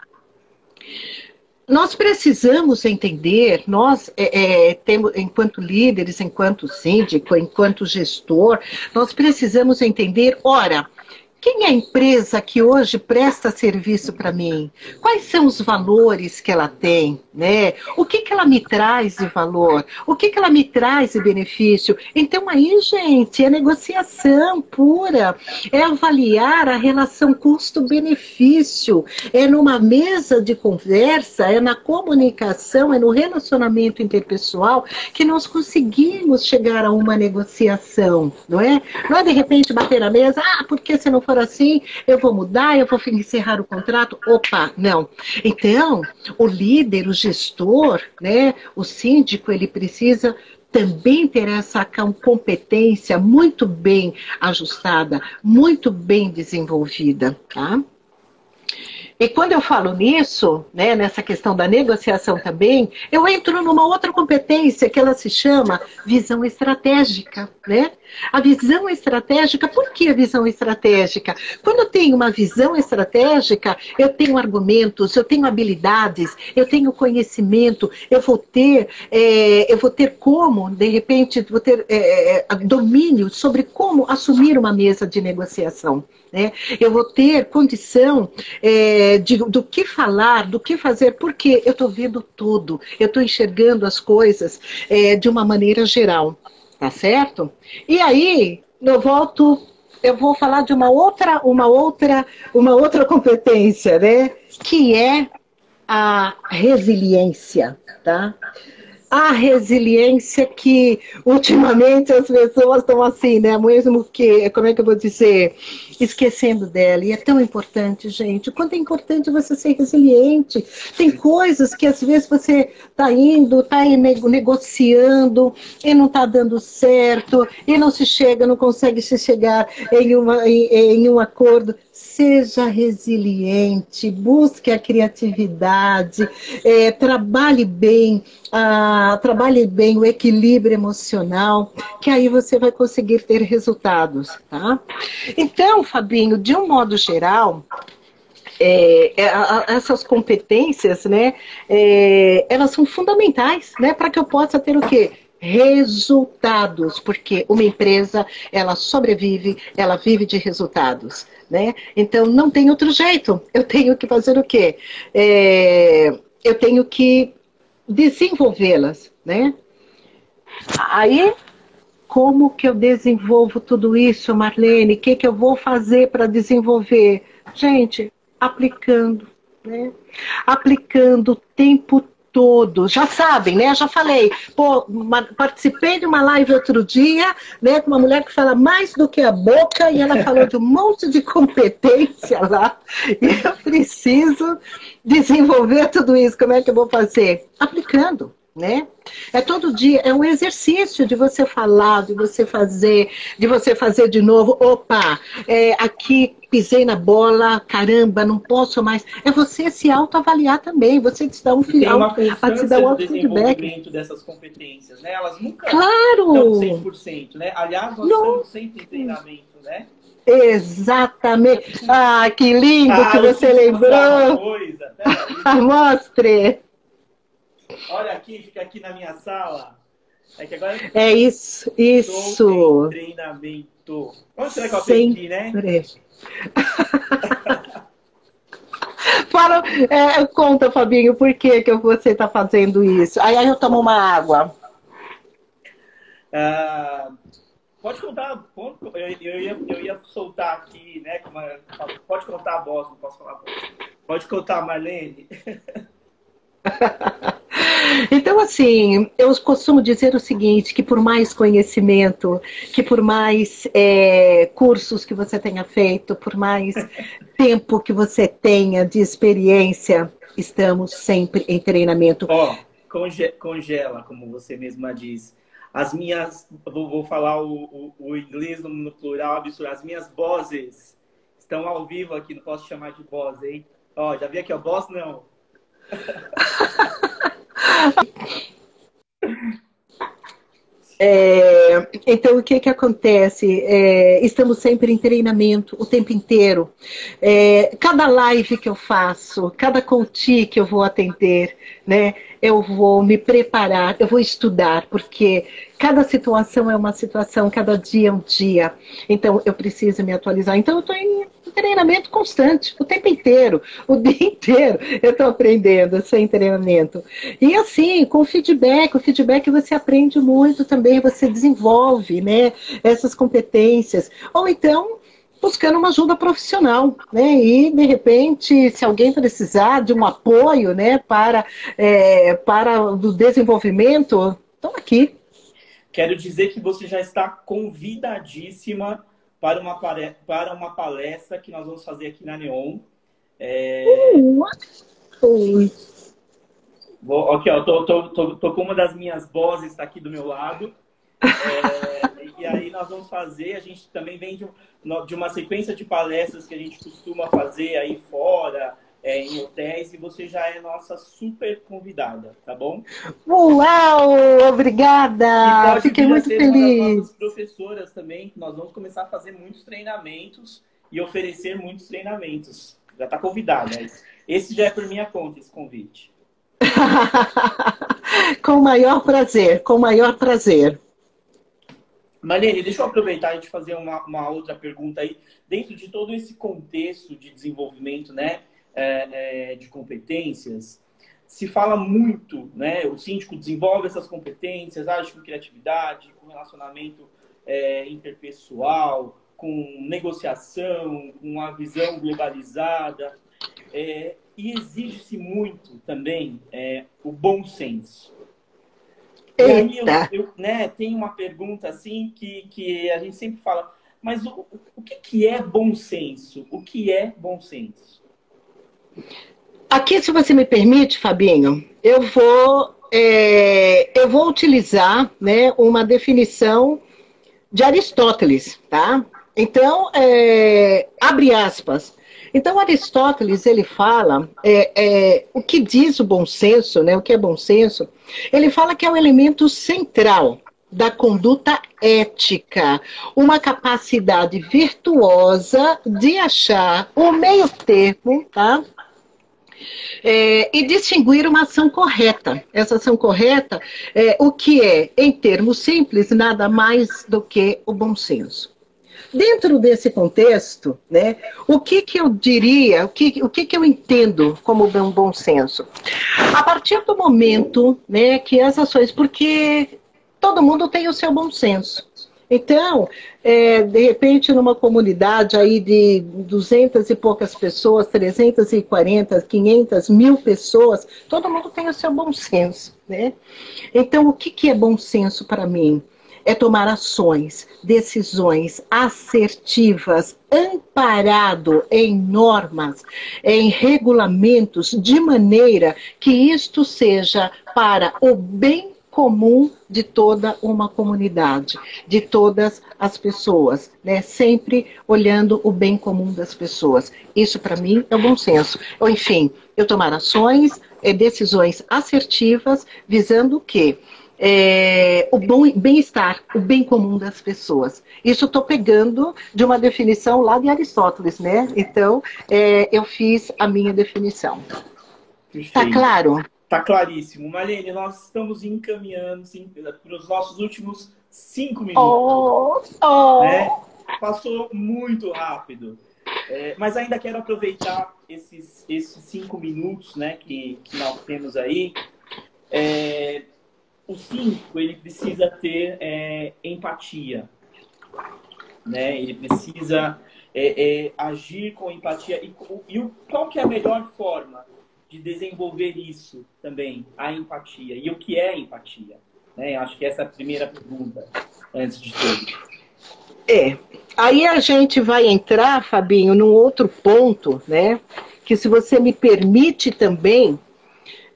S1: Nós precisamos entender, nós, é, é, temos, enquanto líderes, enquanto síndico, enquanto gestor, nós precisamos entender, ora, quem é a empresa que hoje presta serviço para mim? Quais são os valores que ela tem? Né? O que, que ela me traz de valor? O que, que ela me traz de benefício? Então, aí, gente, é negociação pura. É avaliar a relação custo-benefício. É numa mesa de conversa, é na comunicação, é no relacionamento interpessoal que nós conseguimos chegar a uma negociação, não é? Não é de repente bater na mesa, ah, porque você não for assim, eu vou mudar, eu vou encerrar o contrato. Opa, não. Então, o líder, o gestor, né, o síndico, ele precisa também ter essa competência muito bem ajustada, muito bem desenvolvida, tá? E quando eu falo nisso, né, nessa questão da negociação também, eu entro numa outra competência que ela se chama visão estratégica, né? A visão estratégica, por que a visão estratégica? Quando eu tenho uma visão estratégica, eu tenho argumentos, eu tenho habilidades, eu tenho conhecimento, eu vou ter, é, eu vou ter como, de repente, vou ter é, é domínio sobre como assumir uma mesa de negociação. Né? Eu vou ter condição é, de, do que falar, do que fazer, porque eu estou vendo tudo, eu estou enxergando as coisas é, de uma maneira geral, tá certo? E aí, eu volto, eu vou falar de uma outra, uma outra, uma outra competência, né? Que é a resiliência, tá? a resiliência que ultimamente as pessoas estão assim, né? Mesmo que, como é que eu vou dizer, esquecendo dela. E é tão importante, gente. O quanto é importante você ser resiliente. Tem coisas que às vezes você está indo, está negociando e não está dando certo, e não se chega, não consegue se chegar em, uma, em, em um acordo seja resiliente, busque a criatividade, é, trabalhe bem trabalhe bem o equilíbrio emocional, que aí você vai conseguir ter resultados, tá? Então, Fabinho, de um modo geral, é, é, essas competências, né, é, elas são fundamentais, né, para que eu possa ter o quê? Resultados, porque uma empresa, ela sobrevive, ela vive de resultados, né? Então, não tem outro jeito. Eu tenho que fazer o quê? É, eu tenho que desenvolvê-las, né? Aí, como que eu desenvolvo tudo isso, Marlene? O que, que eu vou fazer para desenvolver? Gente, aplicando, né? Aplicando o tempo todo. Já sabem, né? Já falei. Pô, uma, participei de uma live outro dia, né? Com uma mulher que fala mais do que a boca e ela falou de um monte de competência lá. E eu preciso desenvolver tudo isso. Como é que eu vou fazer? Aplicando né? É todo dia, é um exercício de você falar, de você fazer, de você fazer de novo. Opa, é, aqui pisei na bola, caramba, não posso mais. É você se autoavaliar também, você se dar um
S2: final, a se dar um feedback. dessas competências, né? Elas nunca
S1: claro.
S2: estão 100%, né? Aliás, nós não. estamos sempre em treinamento, né?
S1: Exatamente. Ah, que lindo ah, que você lembrou. Coisa. Mostre.
S2: Olha aqui, fica aqui na minha sala. É que agora.
S1: É isso, isso.
S2: Treinamento. Onde será que eu aprendi, né?
S1: Fala, é, conta, Fabinho, por que, que você está fazendo isso? Aí, aí eu tomo uma água.
S2: Ah, pode contar, eu, eu, ia, eu ia soltar aqui, né? pode contar a voz, não posso falar a voz. Pode contar, Marlene.
S1: Então, assim, eu costumo dizer o seguinte, que por mais conhecimento, que por mais é, cursos que você tenha feito, por mais tempo que você tenha de experiência, estamos sempre em treinamento.
S2: Ó, oh, conge congela, como você mesma diz. As minhas, vou, vou falar o, o, o, inglês no, plural absurdo, as minhas bosses estão ao vivo aqui, não posso chamar de boss, hein? Ó, já vi aqui, ó, boss não.
S1: eh, É, então, o que, que acontece? É, estamos sempre em treinamento o tempo inteiro. É, cada live que eu faço, cada coach que eu vou atender, né, eu vou me preparar, eu vou estudar, porque cada situação é uma situação, cada dia é um dia. Então, eu preciso me atualizar. Então, eu estou em treinamento constante, o tempo inteiro, o dia inteiro eu estou aprendendo sem treinamento. E assim, com feedback, o feedback você aprende muito também, você desenvolve né, essas competências. Ou então, buscando uma ajuda profissional, né? E de repente, se alguém precisar de um apoio, né, para é, para o desenvolvimento, estão aqui.
S2: Quero dizer que você já está convidadíssima para uma para uma palestra que nós vamos fazer aqui na Neon. É... Uh, Vou, aqui, ó, tô, tô, tô, tô, com uma das minhas vozes está aqui do meu lado. É, e aí nós vamos fazer, a gente também vem de, de, uma sequência de palestras que a gente costuma fazer aí fora, é, em hotéis, e você já é nossa super convidada, tá bom?
S1: Uau! Obrigada! Fiquei muito feliz.
S2: Professoras também, nós vamos começar a fazer muitos treinamentos e oferecer muitos treinamentos. Já está convidada. Esse já é por minha conta, esse convite.
S1: com o maior prazer, com o maior prazer.
S2: Marlene, deixa eu aproveitar e te fazer uma, uma, outra pergunta aí. Dentro de todo esse contexto de desenvolvimento né, é, é, de competências, se fala muito, né? O síndico desenvolve essas competências, age com criatividade, com relacionamento é, interpessoal, com negociação, com uma visão globalizada. É, e exige-se muito também é, o bom senso. Aí eu, eu né, tenho uma pergunta assim que, que a gente sempre fala, mas o, o que, que é bom senso? O que é bom senso?
S1: Aqui, se você me permite, Fabinho, eu vou, é, eu vou utilizar né, uma definição de Aristóteles, tá? Então, é, abre aspas, Então, Aristóteles, ele fala é, é, o que diz o bom senso, né, o que é bom senso, ele fala que é o elemento central da conduta ética, uma capacidade virtuosa de achar o meio termo, tá? É, e distinguir uma ação correta. Essa ação correta, é, o que é, em termos simples, nada mais do que o bom senso. Dentro desse contexto, né, o que, que eu diria, o que, o que, que eu entendo como um bom senso? A partir do momento né, que as ações, porque todo mundo tem o seu bom senso. Então, é, de repente, numa comunidade aí de duzentas e poucas pessoas, 340, 500, mil pessoas, todo mundo tem o seu bom senso, né? Então, o que, que é bom senso para mim? É tomar ações, decisões assertivas, amparado em normas, em regulamentos, de maneira que isto seja para o bem comum de toda uma comunidade, de todas as pessoas, né? Sempre olhando o bem comum das pessoas. Isso para mim é o bom senso. Ou, enfim, eu tomar ações, eh, decisões assertivas, visando o quê? É, o bem-estar, o bem comum das pessoas. Isso estou pegando de uma definição lá de Aristóteles, né? Então, é, eu fiz a minha definição. Está claro?
S2: Tá claríssimo. Marlene, nós estamos encaminhando para os nossos últimos cinco minutos. Oh, oh. Né? Passou muito rápido. É, mas ainda quero aproveitar esses, esses cinco minutos né, que, que nós temos aí. É, o cinco, ele precisa ter é, empatia. Né? Ele precisa é, é, agir com empatia. E, e qual que é a melhor forma? de desenvolver isso também, a empatia. E o que é empatia? Né? Acho que essa é a primeira pergunta, antes de tudo.
S1: É. Aí a gente vai entrar, Fabinho, num outro ponto, né? Que se você me permite também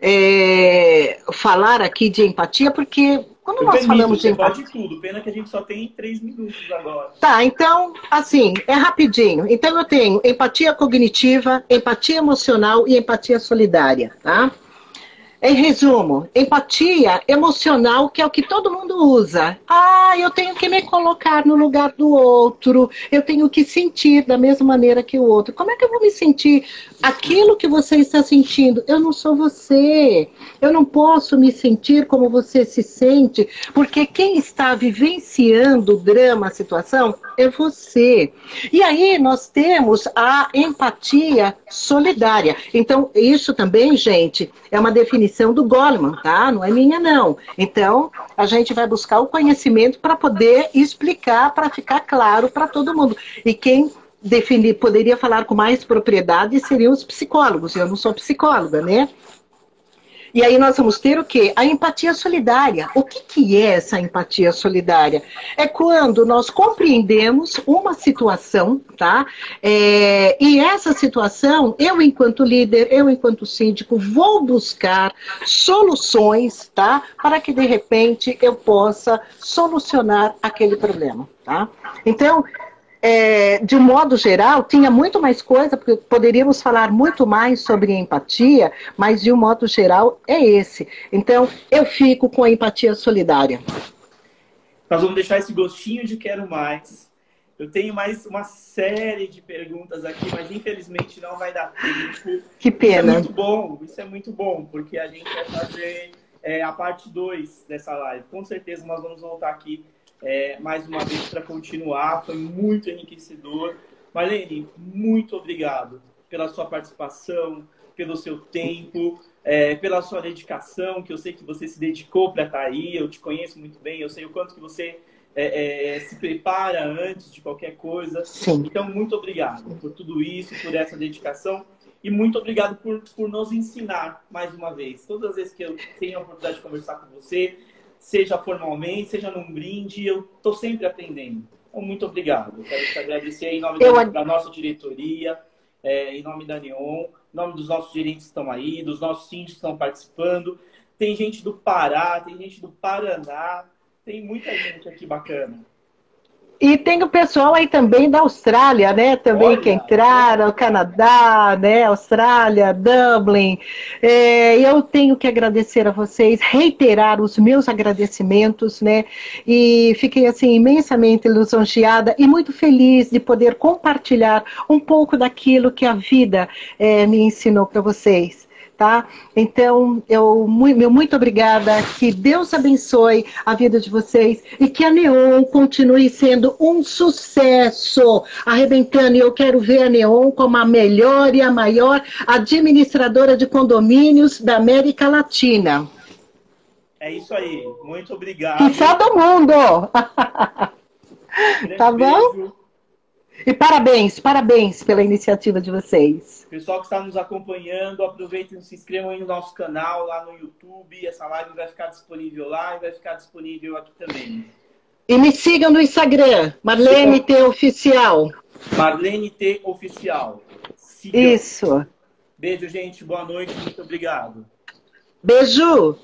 S1: é, falar aqui de empatia, porque quando eu nós permito, falamos de
S2: empatia. Pode tudo, pena que a gente só tem três minutos agora.
S1: Tá, então, assim, é rapidinho. Então eu tenho empatia cognitiva, empatia emocional e empatia solidária, tá? Em resumo, empatia emocional, que é o que todo mundo usa. Ah, eu tenho que me colocar no lugar do outro, eu tenho que sentir da mesma maneira que o outro. Como é que eu vou me sentir aquilo que você está sentindo? Eu não sou você. Eu não posso me sentir como você se sente, porque quem está vivenciando o drama, a situação, é você. E aí nós temos a empatia solidária. Então, isso também, gente, é uma definição do Goleman, tá? Não é minha, não. Então, a gente vai buscar o conhecimento para poder explicar, para ficar claro para todo mundo. E quem definir, poderia falar com mais propriedade seriam os psicólogos. Eu não sou psicóloga, né? E aí nós vamos ter o quê? A empatia solidária. O que, que é essa empatia solidária? É quando nós compreendemos uma situação, tá? É, e essa situação, eu enquanto líder, eu enquanto síndico, vou buscar soluções, tá? Para que de repente eu possa solucionar aquele problema, tá? Então, é, de um modo geral, tinha muito mais coisa, porque poderíamos falar muito mais sobre empatia, mas de um modo geral é esse. Então, eu fico com a empatia solidária.
S2: Nós vamos deixar esse gostinho de quero mais. Eu tenho mais uma série de perguntas aqui, mas infelizmente não vai dar tempo.
S1: Que pena.
S2: Isso é muito bom, isso é muito bom, porque a gente vai fazer é, a parte 2 dessa live. Com certeza nós vamos voltar aqui é, mais uma vez para continuar. Foi muito enriquecedor. Marlene, muito obrigado pela sua participação, pelo seu tempo, é, pela sua dedicação, que eu sei que você se dedicou para estar tá aí. Eu te conheço muito bem, eu sei o quanto que você é, é, se prepara antes de qualquer coisa.
S1: Sim.
S2: Então, muito obrigado por tudo isso, por essa dedicação. E muito obrigado por, por nos ensinar mais uma vez. Todas as vezes que eu tenho a oportunidade de conversar com você, seja formalmente, seja num brinde, eu estou sempre aprendendo. Então, muito obrigado. Eu quero te agradecer em nome eu... da, nossa diretoria, é, em nome da Neon, em nome dos nossos gerentes que estão aí, dos nossos síndicos que estão participando. Tem gente do Pará, tem gente do Paraná, tem muita gente aqui bacana.
S1: E tem o pessoal aí também da Austrália, né? Também Olha, que entraram, o Canadá, né? Austrália, Dublin. É, eu tenho que agradecer a vocês, reiterar os meus agradecimentos, né? E fiquei assim imensamente lisonjeada e muito feliz de poder compartilhar um pouco daquilo que a vida é, me ensinou para vocês tá? Então, eu meu muito obrigada, que Deus abençoe a vida de vocês e que a Neon continue sendo um sucesso, arrebentando. E eu quero ver a Neon como a melhor e a maior administradora de condomínios da América Latina.
S2: É isso aí. Muito obrigado.
S1: E só do mundo. tá bom? E parabéns, parabéns pela iniciativa de vocês.
S2: Pessoal que está nos acompanhando, aproveitem e se inscrevam aí no nosso canal, lá no YouTube. Essa live vai ficar disponível lá e vai ficar disponível aqui também.
S1: E me sigam no Instagram, Marlene T Oficial.
S2: Marlene T Oficial.
S1: Sigam. Isso.
S2: Beijo, gente. Boa noite. Muito obrigado.
S1: Beijo.